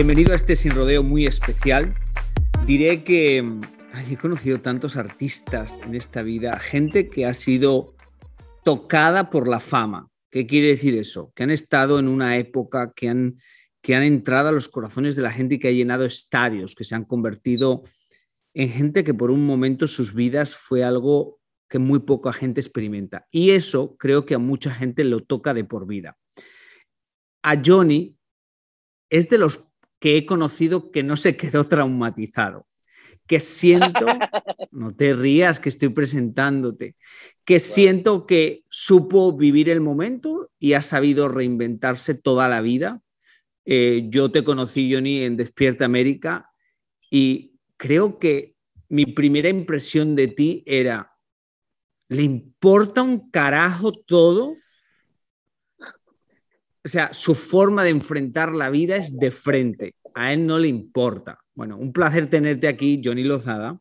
Bienvenido a este sin rodeo muy especial. Diré que he conocido tantos artistas en esta vida, gente que ha sido tocada por la fama. ¿Qué quiere decir eso? Que han estado en una época que han, que han entrado a los corazones de la gente y que ha llenado estadios, que se han convertido en gente que por un momento sus vidas fue algo que muy poca gente experimenta. Y eso creo que a mucha gente lo toca de por vida. A Johnny es de los que he conocido que no se quedó traumatizado, que siento, no te rías que estoy presentándote, que siento que supo vivir el momento y ha sabido reinventarse toda la vida. Eh, yo te conocí, Johnny, en Despierta América y creo que mi primera impresión de ti era, ¿le importa un carajo todo? O sea, su forma de enfrentar la vida es de frente. A él no le importa. Bueno, un placer tenerte aquí, Johnny Lozada,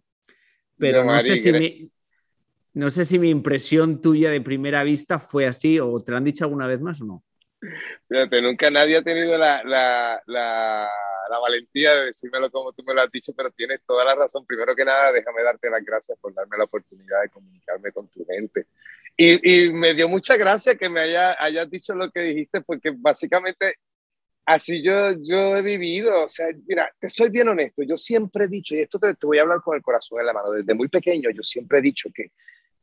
pero no, sé, si mi, no sé si mi impresión tuya de primera vista fue así o te lo han dicho alguna vez más o no. Fíjate, nunca nadie ha tenido la, la, la, la, valentía de decírmelo como tú me lo has dicho, pero tienes toda la razón. Primero que nada, déjame darte las gracias por darme la oportunidad de comunicarme con tu gente. Y, y me dio mucha gracia que me haya, hayas dicho lo que dijiste, porque básicamente así yo, yo he vivido. O sea, mira, te soy bien honesto. Yo siempre he dicho, y esto te, te voy a hablar con el corazón en la mano, desde muy pequeño yo siempre he dicho que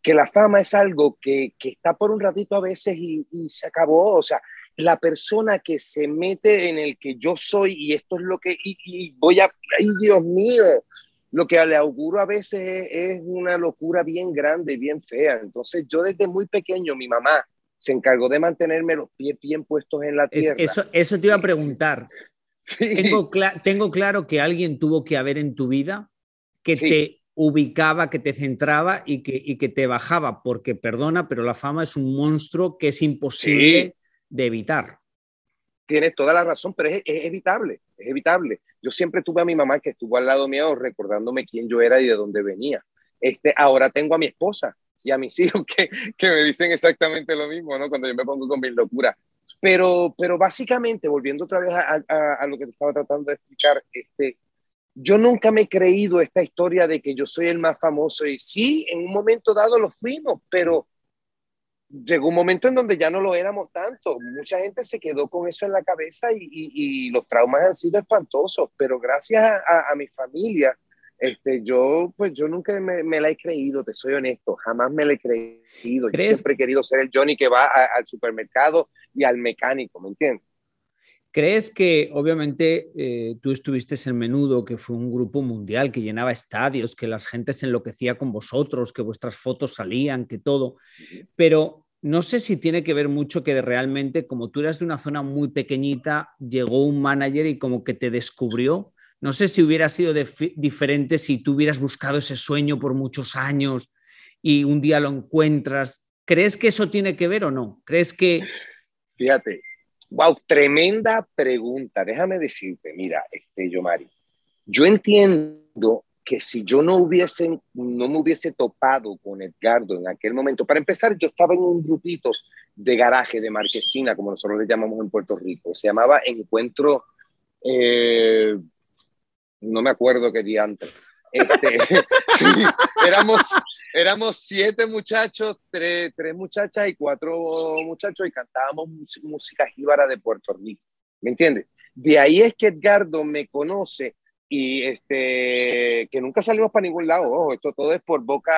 que la fama es algo que, que, está por un ratito a veces y, y, se acabó. O sea, la persona que se mete en el que yo soy y esto es lo que, y, y voy a, ay Dios mío, lo que le auguro a veces es, es, una locura bien grande, bien fea. Entonces yo desde muy pequeño, mi mamá se encargó de mantenerme los pies bien puestos en la tierra. Eso, eso te iba a preguntar. Sí. Tengo, cl tengo, claro que alguien tuvo que haber en tu vida que sí. te ubicaba, que te centraba y que, y que, te bajaba, porque perdona, pero la fama es un monstruo que es imposible. Sí de evitar. Tienes toda la razón, pero es, es, evitable, es evitable. Yo siempre tuve a mi mamá que estuvo al lado mío recordándome quién yo era y de dónde venía. Este, ahora tengo a mi esposa y a mis hijos que, que me dicen exactamente lo mismo, ¿no? Cuando yo me pongo con mis locuras. Pero, pero básicamente, volviendo otra vez a, a, a, lo que te estaba tratando de explicar, este, yo nunca me he creído esta historia de que yo soy el más famoso y sí, en un momento dado lo fuimos, pero llegó un momento en donde ya no lo éramos tanto. Mucha gente se quedó con eso en la cabeza y, y, y los traumas han sido espantosos, pero gracias a, a, mi familia, este, yo, pues yo nunca me, me, la he creído, te soy honesto, jamás me la he creído. Yo siempre he querido ser el Johnny que va a, al supermercado y al mecánico, ¿me entiendes? ¿Crees que obviamente eh, tú estuviste en Menudo, que fue un grupo mundial que llenaba estadios, que la gente se enloquecía con vosotros, que vuestras fotos salían, que todo, pero no sé si tiene que ver mucho que realmente, como tú eras de una zona muy pequeñita, llegó un manager y como que te descubrió? No sé si hubiera sido diferente si tú hubieras buscado ese sueño por muchos años y un día lo encuentras. ¿Crees que eso tiene que ver o no? ¿Crees que... Fíjate, Wow, tremenda pregunta. Déjame decirte, mira, este, Yomari, yo entiendo que si yo no hubiese, no me hubiese topado con Edgardo en aquel momento, para empezar, yo estaba en un grupito de garaje, de marquesina, como nosotros le llamamos en Puerto Rico. Se llamaba Encuentro, eh, no me acuerdo qué día antes. Este, sí, éramos, éramos siete muchachos, tres, tres, muchachas y cuatro muchachos y cantábamos música jíbara de Puerto Rico. ¿Me entiendes? De ahí es que Edgardo me conoce y este, que nunca salimos para ningún lado. esto todo es por boca.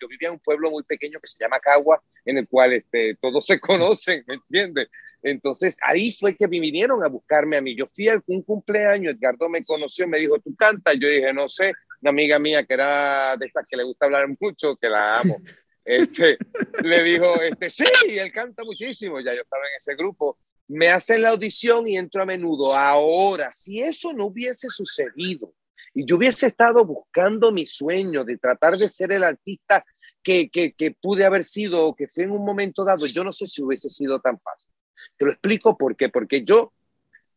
Yo vivía en un pueblo muy pequeño que se llama Cagua, en el cual este, todos se conocen, ¿me entiendes? Entonces ahí fue que me vinieron a buscarme a mí. Yo fui a un cumpleaños, Edgardo me conoció, me dijo, ¿tú cantas? Yo dije, no sé, una amiga mía que era de estas que le gusta hablar mucho, que la amo. Este, le dijo, este, sí, él canta muchísimo, ya yo estaba en ese grupo, me hacen la audición y entro a menudo. Ahora, si eso no hubiese sucedido y yo hubiese estado buscando mi sueño de tratar de ser el artista que, que, pude haber sido o que fue en un momento dado, yo no sé si hubiese sido tan fácil. Te lo explico por qué. Porque yo,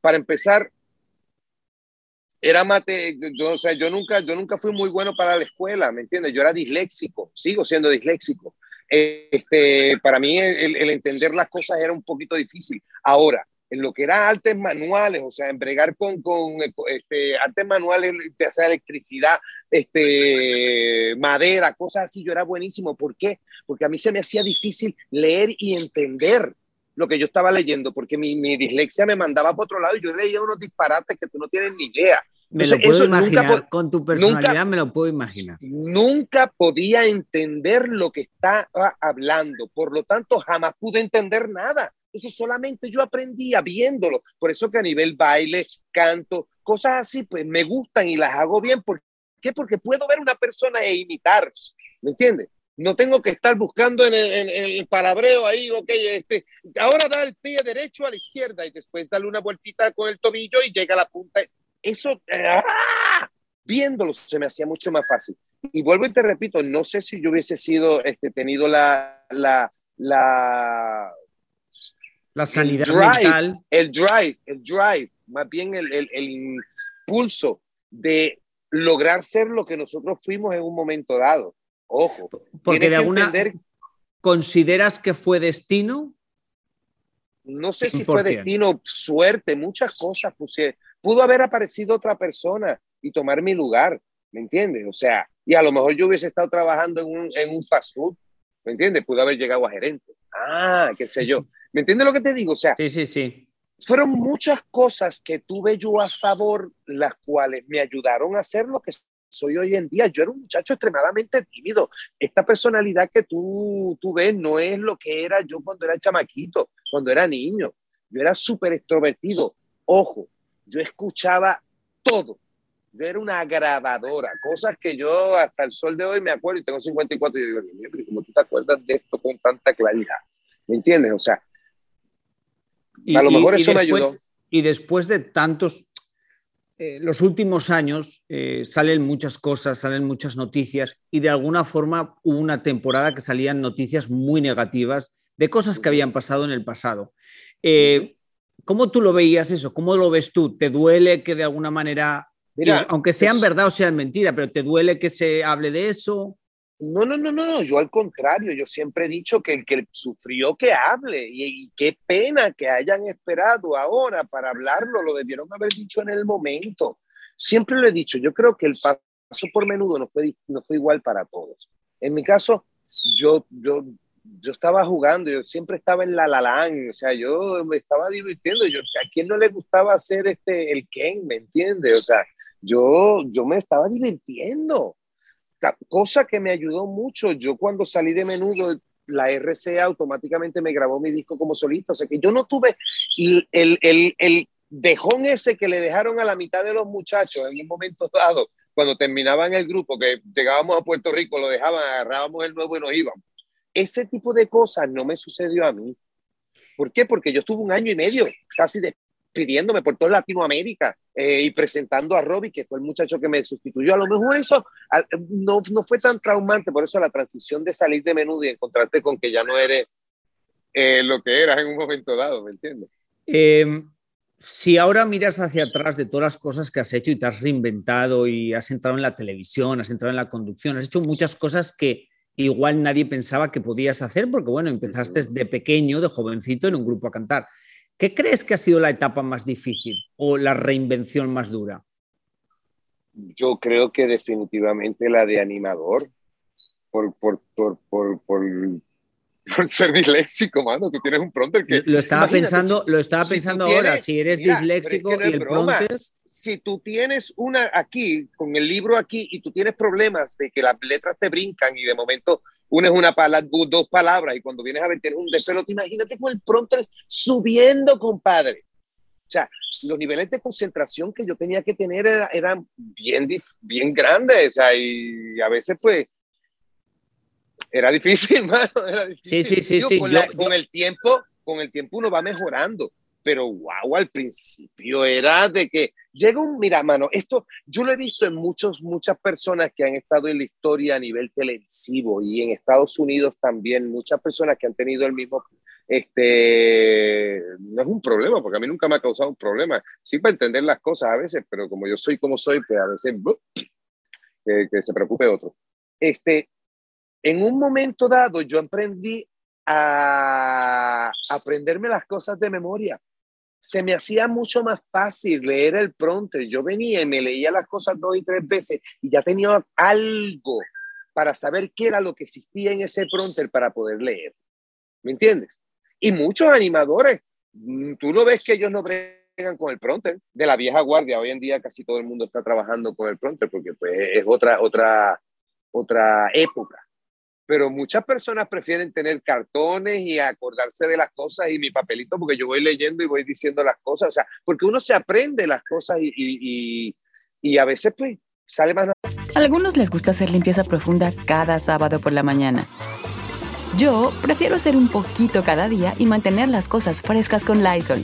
para empezar, era mate, yo, o sea, yo nunca, yo nunca fui muy bueno para la escuela, ¿me entiendes? Yo era disléxico, sigo siendo disléxico. Este, para mí el, entender las cosas era un poquito difícil. Ahora, en lo que era artes manuales, o sea, en bregar con, con este, artes manuales, de hacer electricidad, este, madera, cosas así, yo era buenísimo. ¿Por qué? Porque a mí se me hacía difícil leer y entender lo que yo estaba leyendo, porque mi, mi dislexia me mandaba para otro lado y yo leía unos disparates que tú no tienes ni idea. Me lo puedo imaginar, con tu personalidad me lo puedo imaginar. Nunca podía entender lo que estaba hablando, por lo tanto jamás pude entender nada. Eso solamente yo aprendía viéndolo. Por eso que a nivel baile, canto, cosas así, pues me gustan y las hago bien. ¿Por qué? Porque puedo ver una persona e imitar. ¿Me entiendes? No tengo que estar buscando en el, palabreo ahí, ok, este, ahora da el pie derecho a la izquierda y después dale una vueltita con el tobillo y llega a la punta eso, ¡ah! viéndolo, se me hacía mucho más fácil. Y vuelvo y te repito, no sé si yo hubiese sido, este, tenido la, la, la, la sanidad el drive, mental. El drive, el drive, más bien el, el, el impulso de lograr ser lo que nosotros fuimos en un momento dado. Ojo, porque de alguna entender... consideras que fue destino. No sé si fue destino, suerte, muchas cosas pusieron pudo haber aparecido otra persona y tomar mi lugar, ¿me entiendes? O sea, y a lo mejor yo hubiese estado trabajando en un, en un fast food, ¿me entiendes? Pudo haber llegado a gerente. Ah, qué sé yo. ¿Me entiendes lo que te digo? O sea, sí, sí, sí. Fueron muchas cosas que tuve yo a favor, las cuales me ayudaron a ser lo que soy hoy en día. Yo era un muchacho extremadamente tímido. Esta personalidad que tú, tú ves no es lo que era yo cuando era chamaquito, cuando era niño. Yo era súper extrovertido. Ojo, yo escuchaba todo. Yo era una grabadora, cosas que yo hasta el sol de hoy me acuerdo y tengo 54 y yo digo, ¿cómo tú te acuerdas de esto con tanta claridad? ¿Me entiendes? O sea, a lo mejor eso me ayudó. Y después de tantos, eh, los últimos años eh, salen muchas cosas, salen muchas noticias y de alguna forma hubo una temporada que salían noticias muy negativas de cosas que habían pasado en el pasado. Eh, ¿Cómo tú lo veías eso? ¿Cómo lo ves tú? ¿Te duele que de alguna manera, aunque sean verdad o sean mentira, pero te duele que se hable de eso? No, no, no, no, yo al contrario, yo siempre he dicho que el que sufrió que hable y, qué pena que hayan esperado ahora para hablarlo, lo debieron haber dicho en el momento. Siempre lo he dicho, yo creo que el paso por menudo no fue, no fue igual para todos. En mi caso, yo, yo yo estaba jugando, yo siempre estaba en la lalán, o sea, yo me estaba divirtiendo, yo, ¿a quién no le gustaba hacer este, el Ken, me entiende? O sea, yo, yo me estaba divirtiendo, cosa que me ayudó mucho, yo cuando salí de menudo, la RCA automáticamente me grabó mi disco como solista, o sea que yo no tuve el, el, el, el dejón ese que le dejaron a la mitad de los muchachos en un momento dado, cuando terminaban el grupo, que llegábamos a Puerto Rico, lo dejaban, agarrábamos el nuevo y nos íbamos ese tipo de cosas no me sucedió a mí. ¿Por qué? Porque yo estuve un año y medio casi despidiéndome por toda Latinoamérica eh, y presentando a Robbie, que fue el muchacho que me sustituyó. A lo mejor eso no, no fue tan traumante, por eso la transición de salir de menudo y encontrarte con que ya no eres eh, lo que eras en un momento dado, ¿me entiendes? Em, si ahora miras hacia atrás de todas las cosas que has hecho y te has reinventado y has entrado en la televisión, has entrado en la conducción, has hecho muchas cosas que igual nadie pensaba que podías hacer, porque bueno, empezaste de pequeño, de jovencito, en un grupo a cantar. ¿Qué crees que ha sido la etapa más difícil o la reinvención más dura? Yo creo que definitivamente la de animador, por, por, por, por, por ser disléxico, mano. Tú tienes un prompter que. Lo estaba pensando, lo estaba pensando ahora. Si eres disléxico y el prompter. Si tú tienes una aquí, con el libro aquí, y tú tienes problemas de que las letras te brincan y de momento una es una palabra, dos palabras, y cuando vienes a ver tienes un despelote, imagínate con el prompter subiendo, compadre. O sea, los niveles de concentración que yo tenía que tener eran bien, bien grandes, o sea, y a veces pues era difícil, mano, era difícil. Sí, sí, sí, con, con, el tiempo, con el tiempo uno va mejorando, pero wow, al principio era de que llega un, mira, mano, esto yo lo he visto en muchos, muchas personas que han estado en la historia a nivel televisivo y en Estados Unidos también, muchas personas que han tenido el mismo, este, no es un problema, porque a mí nunca me ha causado un problema, sí para entender las cosas a veces, pero como yo soy como soy, pues a veces, que, que se preocupe otro. Este, en un momento dado yo aprendí a aprenderme las cosas de memoria. Se me hacía mucho más fácil leer el prompter. Yo venía y me leía las cosas dos y tres veces y ya tenía algo para saber qué era lo que existía en ese prompter para poder leer. ¿Me entiendes? Y muchos animadores, mm, tú no ves que ellos no bregan con el prompter de la vieja guardia. Hoy en día casi todo el mundo está trabajando con el prompter porque pues, es otra, otra, otra época pero muchas personas prefieren tener cartones y acordarse de las cosas y mi papelito porque yo voy leyendo y voy diciendo las cosas, o sea, porque uno se aprende las cosas y, y, y, a veces pues sale más... Algunos les gusta hacer limpieza profunda cada sábado por la mañana. Yo prefiero hacer un poquito cada día y mantener las cosas frescas con Lysol.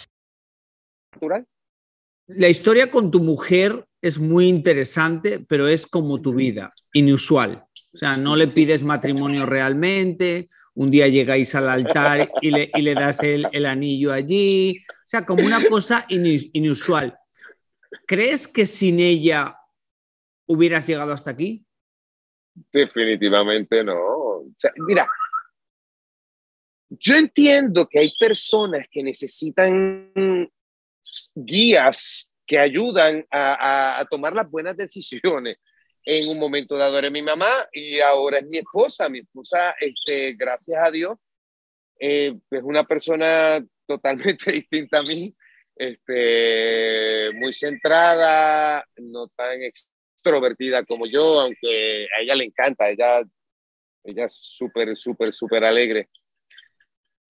La historia con tu mujer es muy interesante, pero es como tu vida, inusual. O sea, no le pides matrimonio realmente, un día llegáis al altar y le, y le das el, el, anillo allí, o sea, como una cosa inusual. ¿Crees que sin ella hubieras llegado hasta aquí? Definitivamente no. O sea, mira, yo entiendo que hay personas que necesitan guías que ayudan a, tomar las buenas decisiones. En un momento dado era mi mamá y ahora es mi esposa. Mi esposa, este, gracias a Dios, eh, es una persona totalmente distinta a mí, este, muy centrada, no tan extrovertida como yo, aunque a ella le encanta, ella, ella es súper, súper, súper alegre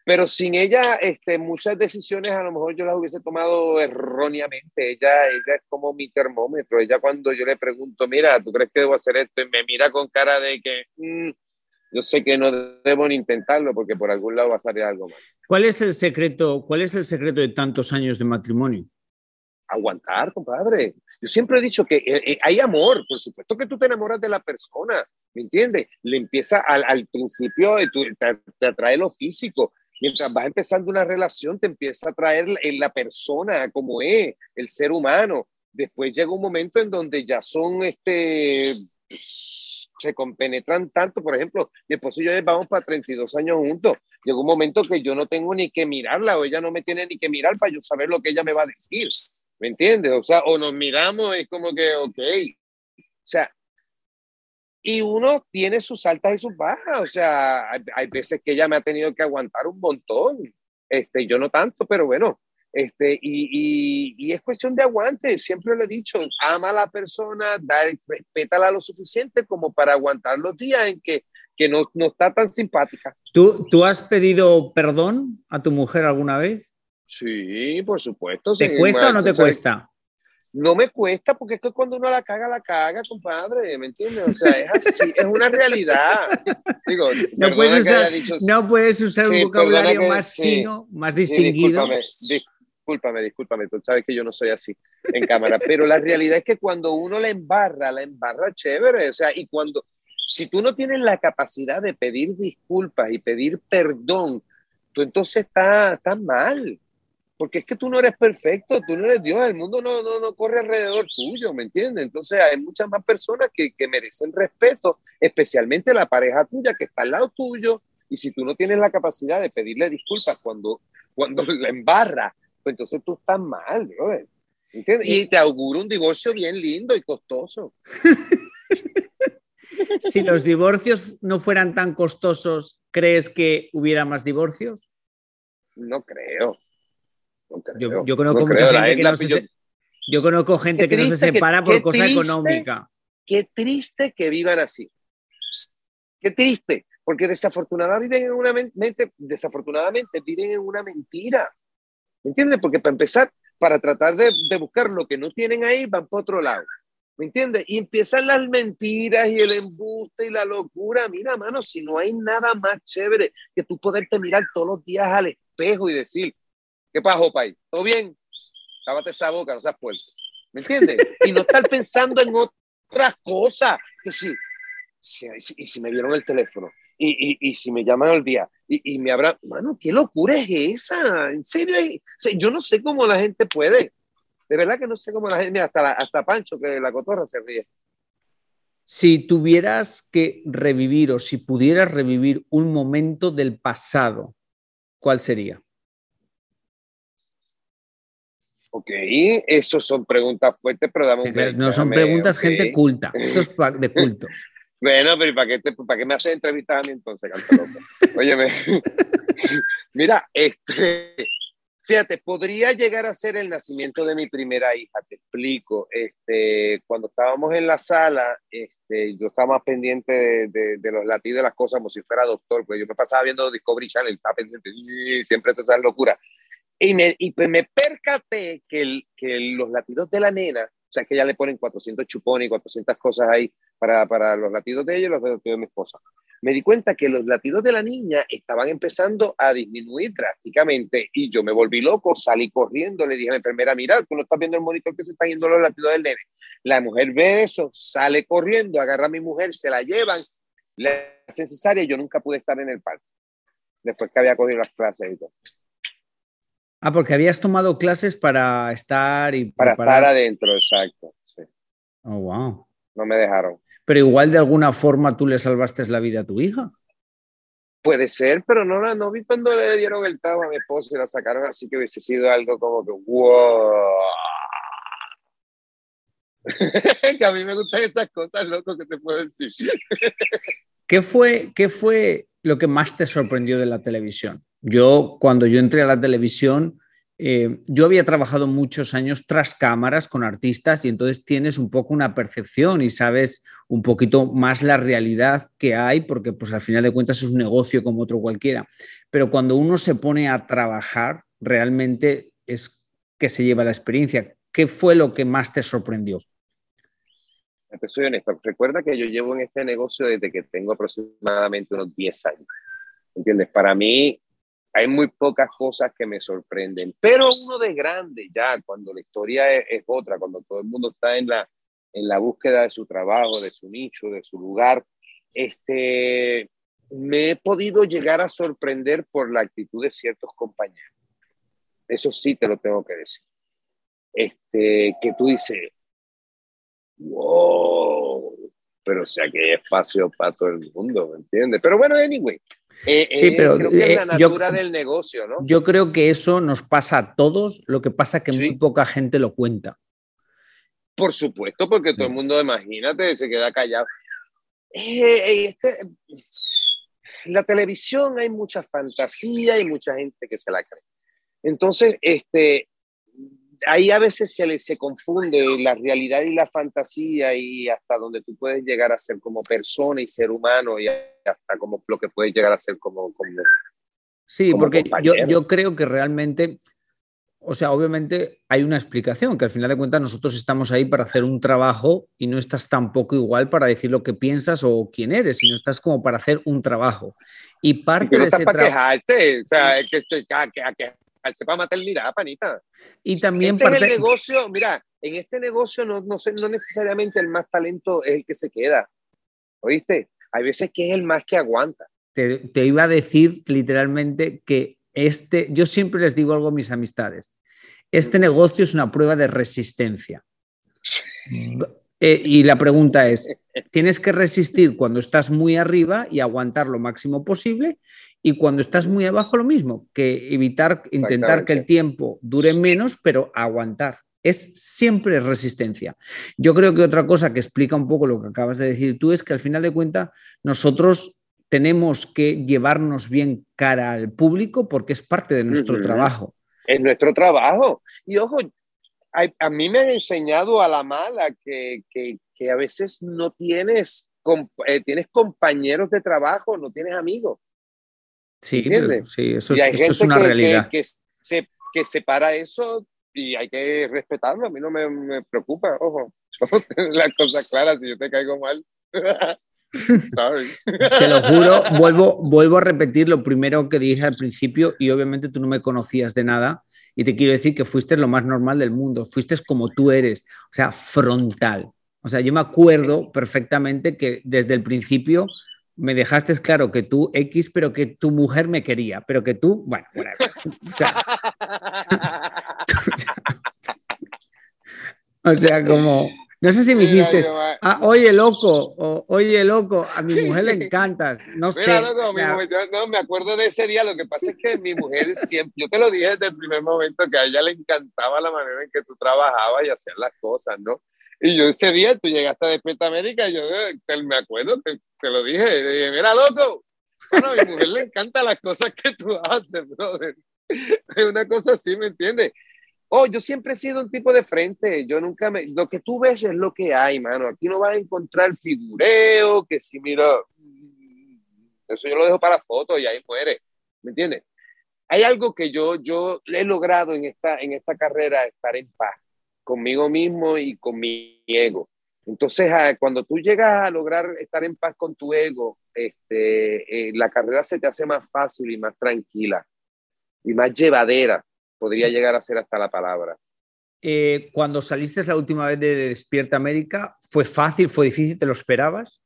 pero sin ella, este, muchas decisiones a lo mejor yo las hubiese tomado erróneamente. Ella, ella es como mi termómetro. Ella cuando yo le pregunto, mira, ¿tú crees que debo hacer esto? Y me mira con cara de que mm, yo sé que no debo ni intentarlo porque por algún lado va a salir algo mal. ¿Cuál es el secreto, cuál es el secreto de tantos años de matrimonio? Aguantar, compadre. Yo siempre he dicho que eh, eh, hay amor, por supuesto que tú te enamoras de la persona, ¿me entiendes? Le empieza al, al principio, te, te atrae lo físico, mientras vas empezando una relación, te empieza a traer la persona como es, el ser humano. Después llega un momento en donde ya son, este, se compenetran tanto. Por ejemplo, mi esposo y yo vamos para 32 años juntos. Llega un momento que yo no tengo ni que mirarla o ella no me tiene ni que mirar para yo saber lo que ella me va a decir. ¿Me entiendes? O sea, o nos miramos es como que, ok. O sea, y uno tiene sus altas y sus bajas, o sea, hay, veces que ella me ha tenido que aguantar un montón, este, yo no tanto, pero bueno, este, y, y, es cuestión de aguante, siempre lo he dicho, ama a la persona, da, respétala lo suficiente como para aguantar los días en que, que no, no está tan simpática. ¿Tú, ¿Tú has pedido perdón a tu mujer alguna vez? Sí, por supuesto. ¿Te cuesta o no te cuesta? No me cuesta porque es que cuando uno la caga, la caga, compadre, ¿me entiendes? O sea, es así, es una realidad. Digo, no, puedes usar, no puedes usar un vocabulario más fino, más distinguido. Sí, discúlpame, discúlpame, tú sabes que yo no soy así en cámara, pero la realidad es que cuando uno la embarra, la embarra chévere, o sea, y cuando, si tú no tienes la capacidad de pedir disculpas y pedir perdón, tú entonces estás, estás mal, porque es que tú no eres perfecto, tú no eres Dios, el mundo no, no, no corre alrededor tuyo, ¿me entiendes? Entonces hay muchas más personas que, que merecen respeto, especialmente la pareja tuya que está al lado tuyo, y si tú no tienes la capacidad de pedirle disculpas cuando, cuando la embarra, pues entonces tú estás mal, brother. ¿Entiendes? Y te auguro un divorcio bien lindo y costoso. si los divorcios no fueran tan costosos, ¿crees que hubiera más divorcios? No creo. Yo, conozco mucha gente que no se, yo, conozco gente que no se separa por cosa económica. Qué triste que vivan así. Qué triste, porque desafortunadamente viven en una mente, desafortunadamente viven en una mentira. ¿Me entiendes? Porque para empezar, para tratar de, buscar lo que no tienen ahí, van por otro lado. ¿Me entiendes? Y empiezan las mentiras y el embuste y la locura. Mira, mano, si no hay nada más chévere que tú poderte mirar todos los días al espejo y decir, ¿qué pasó, país? ¿Todo bien? Cábate esa boca, no seas puerco. ¿Me entiendes? Y no estar pensando en otras cosas. Que sí, y si me dieron el teléfono, y, y, si me llaman al día y, y, me habrá, mano, qué locura es esa, en serio, yo no sé cómo la gente puede, de verdad que no sé cómo la gente, hasta, hasta Pancho, que la cotorra se ríe. Si tuvieras que revivir o si pudieras revivir un momento del pasado, ¿cuál sería? Ok, eso son preguntas fuertes, pero dame un No son preguntas, gente culta. Eso es de culto. Bueno, pero ¿para qué, te, ¿para qué me haces entrevistas a mí entonces, Óyeme, mira, este, fíjate, podría llegar a ser el nacimiento de mi primera hija, te explico. Este, cuando estábamos en la sala, este, yo estaba más pendiente de, de, los latidos de las cosas como si fuera doctor, pues yo me pasaba viendo Discovery Channel, estaba pendiente, siempre todas esas locuras. Y me, y pues me percaté que, el, que los latidos de la nena, o sea, que ya le ponen 400 chupones y 400 cosas ahí, para, los latidos de ella y los latidos de mi esposa. Me di cuenta que los latidos de la niña estaban empezando a disminuir drásticamente y yo me volví loco, salí corriendo, le dije a la enfermera, mira, tú no estás viendo el monitor que se están yendo los latidos del nene. La mujer ve eso, sale corriendo, agarra a mi mujer, se la llevan, le hace cesárea y yo nunca pude estar en el parque, después que había cogido las clases y todo. Ah, porque habías tomado clases para estar y... Para estar adentro, exacto. Sí. Oh, wow. No me dejaron pero igual de alguna forma tú le salvaste la vida a tu hija. Puede ser, pero no la no vi cuando le dieron el tabo a mi esposa y la sacaron así que hubiese sido algo como que wow. que a mí me gustan esas cosas, loco, que te puedo decir. ¿Qué fue, ¿Qué fue lo que más te sorprendió de la televisión? Yo, cuando yo entré a la televisión, eh, yo había trabajado muchos años tras cámaras con artistas y entonces tienes un poco una percepción y sabes un poquito más la realidad que hay, porque pues al final de cuentas es un negocio como otro cualquiera. Pero cuando uno se pone a trabajar, realmente es que se lleva la experiencia. ¿Qué fue lo que más te sorprendió? Soy honesto. Recuerda que yo llevo en este negocio desde que tengo aproximadamente unos 10 años. ¿Entiendes? Para mí, hay muy pocas cosas que me sorprenden, pero uno de grande ya, cuando la historia es, otra, cuando todo el mundo está en la, en la búsqueda de su trabajo, de su nicho, de su lugar, este, me he podido llegar a sorprender por la actitud de ciertos compañeros. Eso sí te lo tengo que decir. Este, que tú dices, wow, pero o sea que hay espacio para todo el mundo, ¿me entiendes? Pero bueno, anyway, eh, sí, eh, pero creo que es la eh, natura del negocio, ¿no? Yo creo que eso nos pasa a todos, lo que pasa es que muy poca gente lo cuenta. Por supuesto, porque todo el mundo, imagínate, se queda callado. Este, la televisión hay mucha fantasía y mucha gente que se la cree. Entonces, este, ahí a veces se, le, se confunde la realidad y la fantasía y hasta donde tú puedes llegar a ser como persona y ser humano y hasta como lo que puedes llegar a ser como... como sí, porque yo, yo, creo que realmente o sea, obviamente hay una explicación, que al final de cuentas nosotros estamos ahí para hacer un trabajo y no estás tampoco igual para decir lo que piensas o quién eres, sino estás como para hacer un trabajo. Y parte de ese para quejarte, o sea, es que estoy a, a para maternidad, panita. Y también este es el negocio, mira, en este negocio no, no, no necesariamente el más talento es el que se queda, ¿oíste? Hay veces que es el más que aguanta. Te, te iba a decir literalmente que este, yo siempre les digo algo a mis amistades, este negocio es una prueba de resistencia. Eh, y la pregunta es, tienes que resistir cuando estás muy arriba y aguantar lo máximo posible y cuando estás muy abajo lo mismo, que evitar, intentar que el tiempo dure menos, pero aguantar. Es siempre resistencia. Yo creo que otra cosa que explica un poco lo que acabas de decir tú es que al final de cuentas nosotros tenemos que llevarnos bien cara al público porque es parte de nuestro trabajo. Es nuestro trabajo. Y ojo, a, mí me han enseñado a la mala que, a veces no tienes, eh, tienes compañeros de trabajo, no tienes amigos. Sí, sí eso, es, una realidad. Que, se, que separa eso y hay que respetarlo. A mí no me, me preocupa, ojo. Las cosas claras, si yo te caigo mal. Te lo juro, vuelvo, vuelvo a repetir lo primero que dije al principio y obviamente tú no me conocías de nada y te quiero decir que fuiste lo más normal del mundo, fuiste como tú eres, o sea, frontal. O sea, yo me acuerdo perfectamente que desde el principio me dejaste claro que tú X, pero que tu mujer me quería, pero que tú, bueno, bueno o sea como no sé si me dijiste, ah, oye, loco, o, oye, loco, a mi mujer le encantas, no sé. Loco, no, me acuerdo de ese día, lo que pasa es que mi mujer siempre, yo te lo dije desde el primer momento, que a ella le encantaba la manera en que tú trabajabas y hacías las cosas, ¿no? Y yo ese día, tú llegaste a Despierta América, y yo eh, me acuerdo, te, te lo dije, y dije, mira, loco, bueno, a mi mujer le encantan las cosas que tú haces, brother. Es una cosa así, ¿me entiendes? Oh, yo siempre he sido un tipo de frente. Yo nunca me. Lo que tú ves es lo que hay, mano. Aquí no vas a encontrar figureo, que si mira. Eso yo lo dejo para fotos y ahí muere. ¿Me entiendes? Hay algo que yo, yo he logrado en esta, en esta carrera, estar en paz conmigo mismo y con mi ego. Entonces, ah, cuando tú llegas a lograr estar en paz con tu ego, este, eh, la carrera se te hace más fácil y más tranquila y más llevadera podría llegar a ser hasta la palabra. Eh, cuando saliste la última vez de Despierta América, ¿fue fácil, fue difícil, te lo esperabas?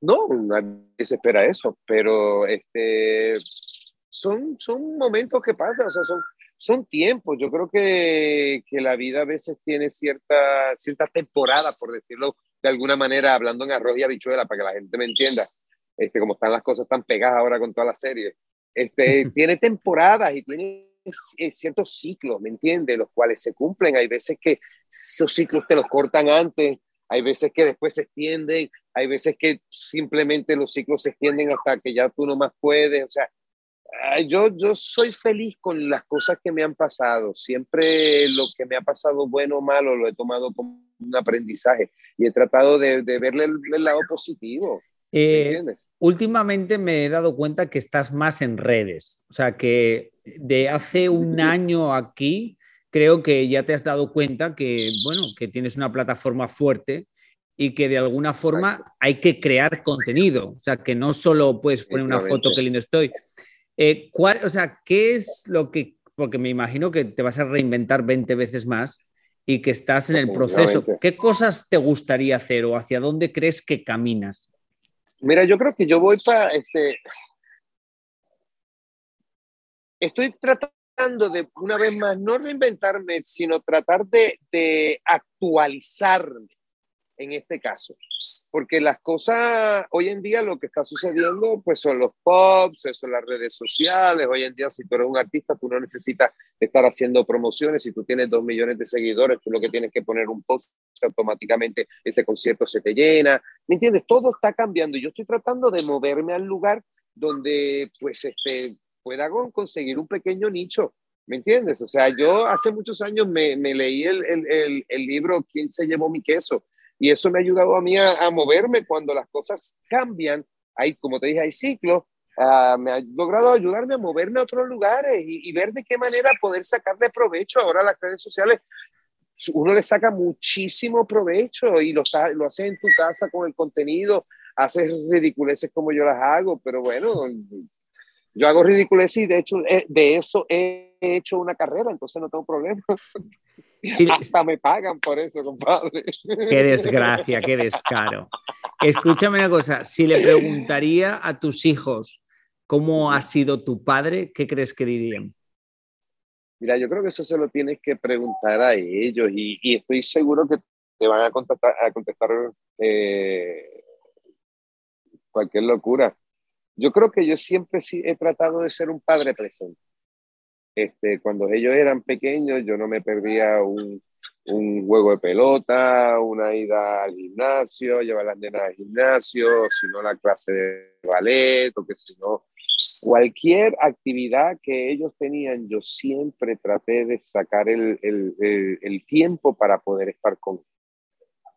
No, nadie se espera eso, pero este, son, son momentos que pasan, o sea, son, son tiempos. Yo creo que, que, la vida a veces tiene cierta, cierta temporada, por decirlo de alguna manera, hablando en arroz y habichuela, para que la gente me entienda, este, como están las cosas tan pegadas ahora con todas las series. Este, tiene temporadas y tiene ciertos ciclos, ¿me entiendes? Los cuales se cumplen. Hay veces que esos ciclos te los cortan antes, hay veces que después se extienden, hay veces que simplemente los ciclos se extienden hasta que ya tú no más puedes. O sea, yo, yo soy feliz con las cosas que me han pasado. Siempre lo que me ha pasado, bueno o malo, lo he tomado como un aprendizaje y he tratado de, de verle el, el, lado positivo. Eh, últimamente me he dado cuenta que estás más en redes. O sea, que de hace un año aquí, creo que ya te has dado cuenta que, bueno, que tienes una plataforma fuerte y que de alguna forma hay que crear contenido. O sea, que no solo puedes poner una foto, que lindo estoy. Eh, ¿cuál, o sea, ¿qué es lo que, porque me imagino que te vas a reinventar 20 veces más y que estás en el proceso, ¿qué cosas te gustaría hacer o hacia dónde crees que caminas? Mira, yo creo que yo voy para, este, estoy tratando de, una vez más, no reinventarme, sino tratar de, de actualizarme en este caso. Porque las cosas, hoy en día lo que está sucediendo, pues son los pops, son las redes sociales. Hoy en día, si tú eres un artista, tú no necesitas estar haciendo promociones. Si tú tienes dos millones de seguidores, tú lo que tienes que poner un post, automáticamente ese concierto se te llena. ¿Me entiendes? Todo está cambiando. Yo estoy tratando de moverme al lugar donde, pues, este, pueda conseguir un pequeño nicho. ¿Me entiendes? O sea, yo hace muchos años me, me leí el, el, el, libro ¿Quién se llevó mi queso? Y eso me ha ayudado a mí a, moverme cuando las cosas cambian. Hay, como te dije, hay ciclos. ah, me ha logrado ayudarme a moverme a otros lugares y, ver de qué manera poder sacarle provecho. Ahora las redes sociales, uno le saca muchísimo provecho y lo, lo hace en tu casa con el contenido, haces ridiculeces como yo las hago, pero bueno, yo hago ridiculeces y de hecho eh, de eso he hecho una carrera, entonces no tengo problema. Hasta me pagan por eso, compadre. Qué desgracia, qué descaro. Escúchame una cosa, si le preguntaría a tus hijos cómo ha sido tu padre, ¿qué crees que dirían? Mira, yo creo que eso se lo tienes que preguntar a ellos y, estoy seguro que te van a contestar, a contestar eh, cualquier locura. Yo creo que yo siempre sí he tratado de ser un padre presente. Este, cuando ellos eran pequeños, yo no me perdía un, un juego de pelota, una ida al gimnasio, llevar a las nenas al gimnasio, sino la clase de ballet, o que si no, cualquier actividad que ellos tenían, yo siempre traté de sacar el, el, el, tiempo para poder estar con ellos.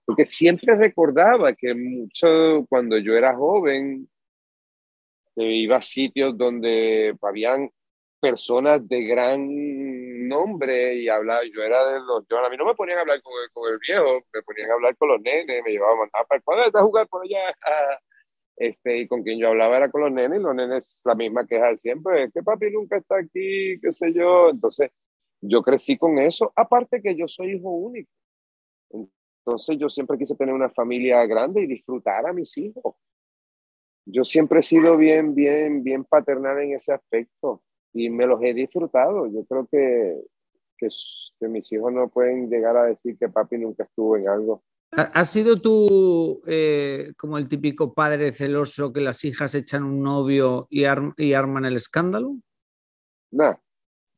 Porque siempre recordaba que mucho, cuando yo era joven, iba a sitios donde habían personas de gran nombre y hablaba, yo era de los, yo, a mí no me ponían a hablar con el, con el viejo, me ponían a hablar con los nenes, me llevaban a mandar para estás a jugar por allá, este, y con quien yo hablaba era con los nenes, y los nenes la misma queja siempre, que papi nunca está aquí, qué sé yo, entonces yo crecí con eso, aparte que yo soy hijo único, entonces yo siempre quise tener una familia grande y disfrutar a mis hijos. Yo siempre he sido bien, bien, bien paternal en ese aspecto y me los he disfrutado. Yo creo que, que, mis hijos no pueden llegar a decir que papi nunca estuvo en algo. ¿Has sido tú eh, como el típico padre celoso que las hijas echan un novio y, y arman el escándalo? No.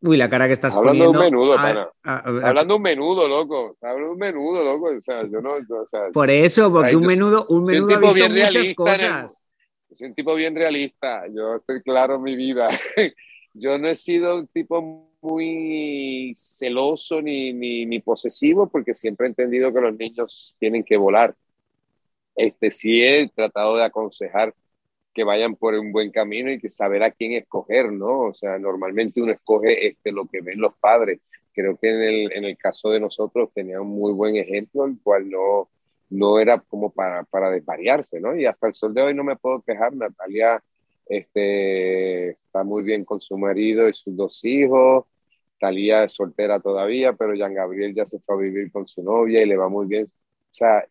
Uy, la cara que estás Hablando poniendo. Un menudo, Hablando un menudo, loco. Hablando un menudo, loco. O sea, yo no, o sea, Por eso, porque un menudo, un menudo ha visto muchas cosas. soy un tipo bien realista. Yo estoy claro en mi vida. yo no he sido un tipo muy celoso ni, ni, ni, posesivo porque siempre he entendido que los niños tienen que volar. Este, sí he tratado de aconsejar que vayan por un buen camino y que saber a quién escoger, ¿no? O sea, normalmente uno escoge este, lo que ven los padres. Creo que en el, en el caso de nosotros tenía un muy buen ejemplo, el cual no, no era como para, para desvariarse, ¿no? Y hasta el sol de hoy no me puedo quejar. Natalia este, está muy bien con su marido y sus dos hijos. Talía es soltera todavía, pero Jean Gabriel ya se fue a vivir con su novia y le va muy bien. O sea,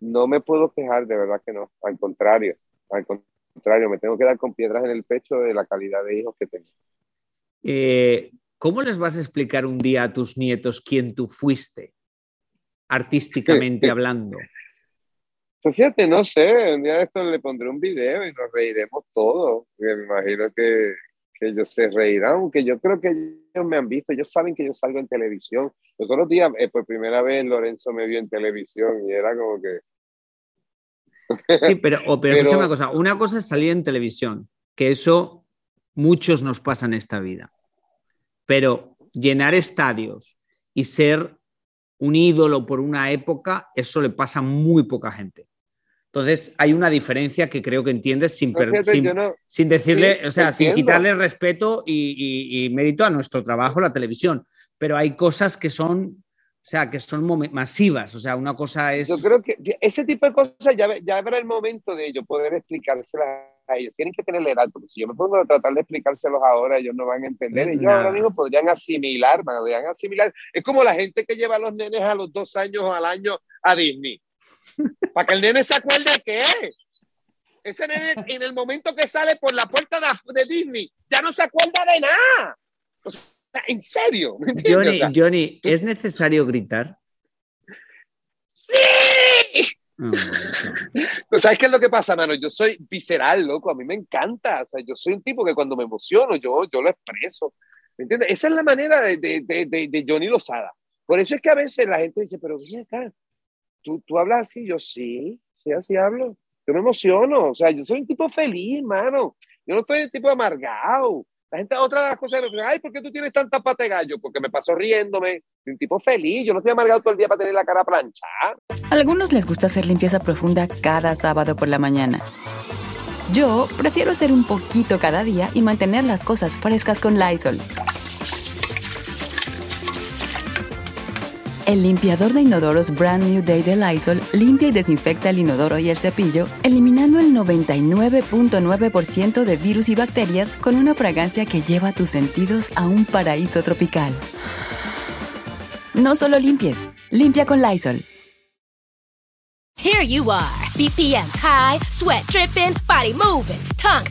no me puedo quejar, de verdad que no. Al contrario, al contrario, me tengo que dar con piedras en el pecho de la calidad de hijos que tengo. Eh, ¿Cómo les vas a explicar un día a tus nietos quién tú fuiste, artísticamente hablando? Pues fíjate, no sé, un día de esto le pondré un video y nos reiremos todos. Me imagino que, que ellos se reirán, aunque yo creo que ellos me han visto, ellos saben que yo salgo en televisión. Los otros días, eh, por primera vez, Lorenzo me vio en televisión y era como que... Sí, pero, pero, escúchame una cosa, una cosa es salir en televisión, que eso muchos nos pasa en esta vida, pero llenar estadios y ser un ídolo por una época, eso le pasa a muy poca gente. Entonces, hay una diferencia que creo que entiendes sin, sin, decirle, o sea, sin quitarle respeto y, mérito a nuestro trabajo, la televisión. Pero hay cosas que son, o sea, que son masivas. O sea, una cosa es. Yo creo que ese tipo de cosas ya, ya habrá el momento de ello, poder explicárselas a ellos. Tienen que tener edad, porque si yo me pongo a tratar de explicárselos ahora, ellos no van a entender. Ellos ahora mismo podrían asimilar, podrían asimilar. Es como la gente que lleva a los nenes a los dos años o al año a Disney para que el nene se acuerde de qué es. Ese nene, en el momento que sale por la puerta de, Disney, ya no se acuerda de nada. en serio. Johnny, Johnny, ¿es necesario gritar? ¡Sí! ¿Sabes qué es lo que pasa, mano? Yo soy visceral, loco. A mí me encanta. O sea, yo soy un tipo que cuando me emociono, yo, yo lo expreso. ¿Me entiendes? Esa es la manera de, de, de, de Johnny Lozada. Por eso es que a veces la gente dice, pero ven acá, ¿tú, tú hablas así, yo sí, sí, así hablo. Yo me emociono, o sea, yo soy un tipo feliz, mano. Yo no estoy un tipo amargado. La gente, otra de las cosas, ay, ¿por qué tú tienes tanta pata de gallo? Porque me paso riéndome. Soy un tipo feliz. Yo no estoy amargado todo el día para tener la cara planchada. A algunos les gusta hacer limpieza profunda cada sábado por la mañana. Yo prefiero hacer un poquito cada día y mantener las cosas frescas con Lysol. El limpiador de inodoros Brand New Day de Lysol limpia y desinfecta el inodoro y el cepillo, eliminando el 99.9% de virus y bacterias con una fragancia que lleva tus sentidos a un paraíso tropical. No solo limpies, limpia con Lysol. Here you are, BPMs high, sweat dripping, body moving, tongue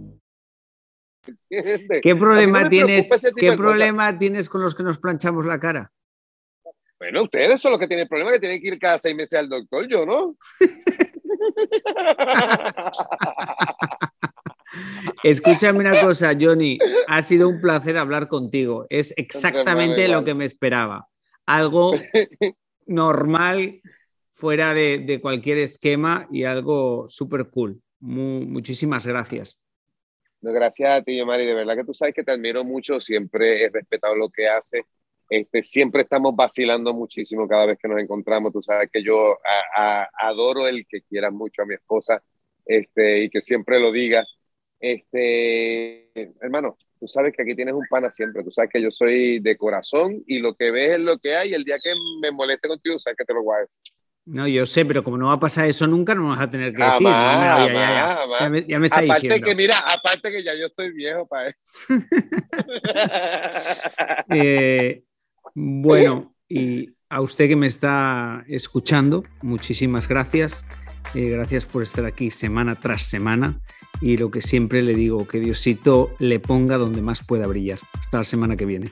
¿Qué problema, tienes, ¿qué problema tienes con los que nos planchamos la cara? Bueno, ustedes son los que tienen el problema que tienen que ir cada seis meses al doctor, yo no. Escúchame una cosa, Johnny. Ha sido un placer hablar contigo. Es exactamente lo que me esperaba. Algo normal, fuera de, cualquier esquema y algo súper cool. muchísimas gracias. Gracias a ti, Mari. De verdad que tú sabes que te admiro mucho. Siempre he respetado lo que haces. Este, siempre estamos vacilando muchísimo cada vez que nos encontramos. Tú sabes que yo adoro el que quieras mucho a mi esposa este, y que siempre lo diga. Este, hermano, tú sabes que aquí tienes un pana siempre, tú sabes que yo soy de corazón y lo que ves es lo que hay. El día que me moleste contigo, sabes que te lo voy a decir. No, yo sé, pero como no va a pasar eso nunca, no me vas a tener que decir. ya, ya, ya, ya, me, ya me está aparte que, mira, aparte que ya yo estoy viejo para eso. eh, bueno, y a usted que me está escuchando, muchísimas gracias. Eh, gracias por estar aquí semana tras semana y lo que siempre le digo, que Diosito le ponga donde más pueda brillar. Hasta la semana que viene.